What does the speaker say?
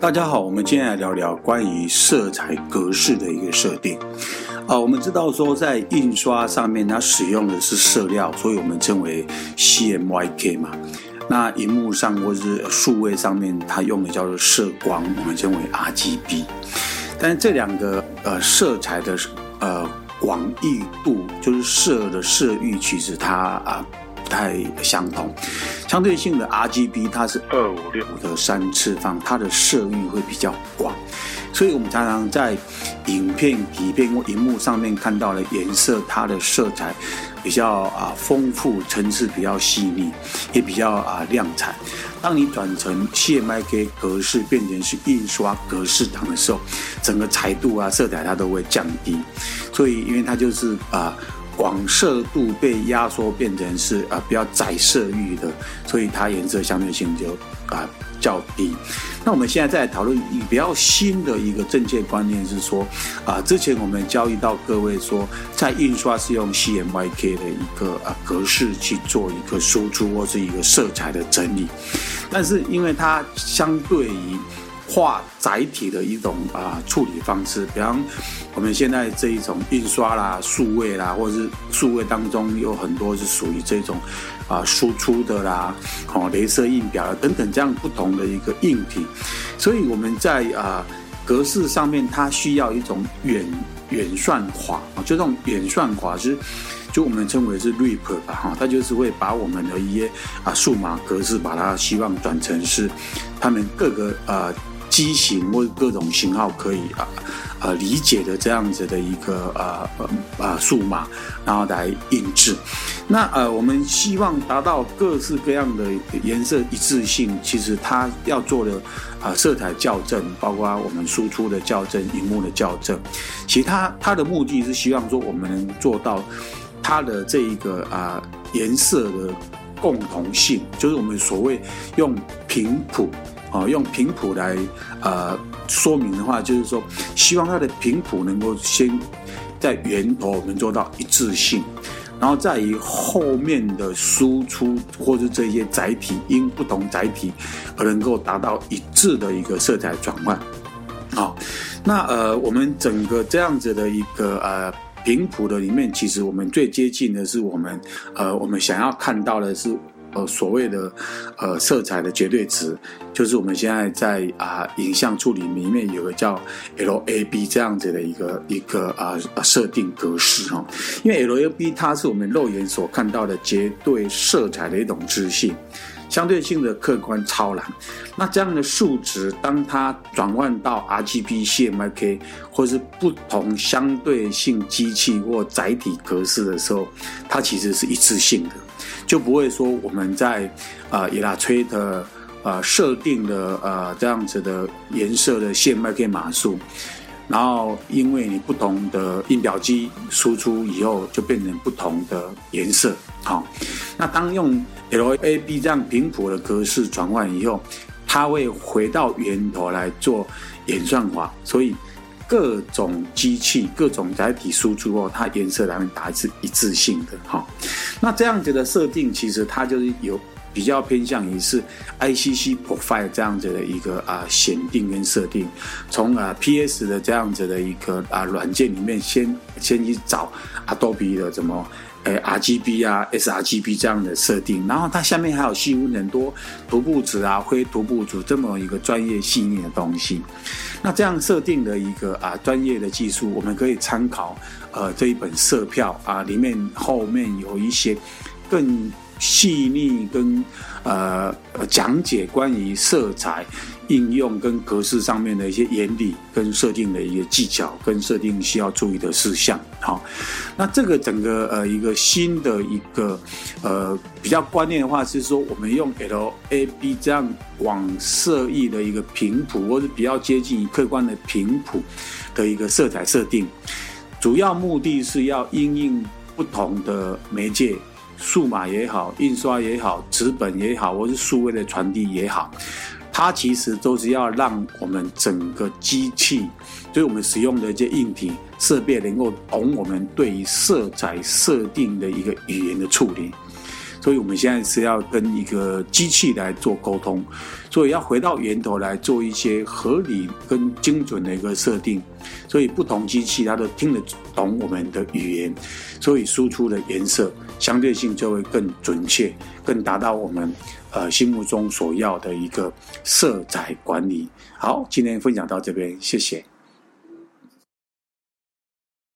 大家好，我们今天来聊聊关于色彩格式的一个设定。啊，我们知道说在印刷上面，它使用的是色料，所以我们称为 CMYK 嘛。那荧幕上或是数位上面，它用的叫做色光，我们称为 RGB。但是这两个呃色彩的呃广义度，就是色的色域，其实它啊。太相同，相对性的 RGB 它是二五六的三次方，它的色域会比较广，所以我们常常在影片、底片或荧幕上面看到的颜色，它的色彩比较啊丰富，层次比较细腻，也比较啊亮彩。当你转成 CMYK 格式变成是印刷格式档的时候，整个彩度啊、色彩它都会降低，所以因为它就是啊。广色度被压缩变成是啊比较窄色域的，所以它颜色相对性就啊较低。那我们现在再讨论比较新的一个正确观念是说啊，之前我们教育到各位说，在印刷是用 CMYK 的一个啊格式去做一个输出或是一个色彩的整理，但是因为它相对于画载体的一种啊处理方式，比方我们现在这一种印刷啦、数位啦，或者是数位当中有很多是属于这种啊输出的啦，哦，镭射印表等等这样不同的一个硬体，所以我们在啊格式上面，它需要一种远远算法啊，就这种远算法是，就我们称为是 RIP 吧，哈，它就是会把我们的一些啊数码格式，把它希望转成是他们各个呃。机型或各种型号可以啊啊理解的这样子的一个啊啊数码，然后来印制。那呃，我们希望达到各式各样的颜色一致性，其实它要做的啊色彩校正，包括我们输出的校正、荧幕的校正，其他它它的目的是希望说我们能做到它的这一个啊颜色的共同性，就是我们所谓用频谱。哦，用频谱来呃说明的话，就是说，希望它的频谱能够先在源头我们做到一致性，然后再以后面的输出或者这些载体因不同载体而能够达到一致的一个色彩转换。好，那呃，我们整个这样子的一个呃频谱的里面，其实我们最接近的是我们呃我们想要看到的是。呃，所谓的呃色彩的绝对值，就是我们现在在啊、影像处理里面有个叫 LAB 这样子的一个一个啊设定格式哈，因为 LAB 它是我们肉眼所看到的绝对色彩的一种资讯，相对性的客观超蓝。那这样的数值，当它转换到 RGB、CMYK 或是不同相对性机器或载体格式的时候，它其实是一致性的。就不会说我们在啊 Illustrator 啊设定的呃这样子的颜色的线脉可以码数，然后因为你不同的印表机输出以后，就变成不同的颜色。好，那当用 LAB 这样频谱的格式转换以后，它会回到源头来做演算法，所以。各种机器、各种载体输出后，它颜色来达至一致性的哈。那这样子的设定，其实它就是有比较偏向于是 ICC Profile 这样子的一个啊选定跟设定，从啊 PS 的这样子的一个啊软件里面先先去找 Adobe 的怎么。诶，RGB 啊，sRGB 这样的设定，然后它下面还有细分很多涂布纸啊、灰涂布组这么一个专业细腻的东西。那这样设定的一个啊专业的技术，我们可以参考呃这一本色票啊，里面后面有一些更细腻跟呃讲解关于色彩。应用跟格式上面的一些原理，跟设定的一些技巧，跟设定需要注意的事项。好，那这个整个呃一个新的一个呃比较观念的话，是说我们用 LAB 这样广色域的一个频谱，或是比较接近于客观的频谱的一个色彩设定，主要目的是要应应不同的媒介，数码也好，印刷也好，纸本也好，或是数位的传递也好。它其实都是要让我们整个机器，就是我们使用的一些硬体设备，能够懂我们对于色彩设定的一个语言的处理。所以我们现在是要跟一个机器来做沟通，所以要回到源头来做一些合理跟精准的一个设定。所以不同机器它都听得懂我们的语言，所以输出的颜色相对性就会更准确，更达到我们呃心目中所要的一个色彩管理。好，今天分享到这边，谢谢。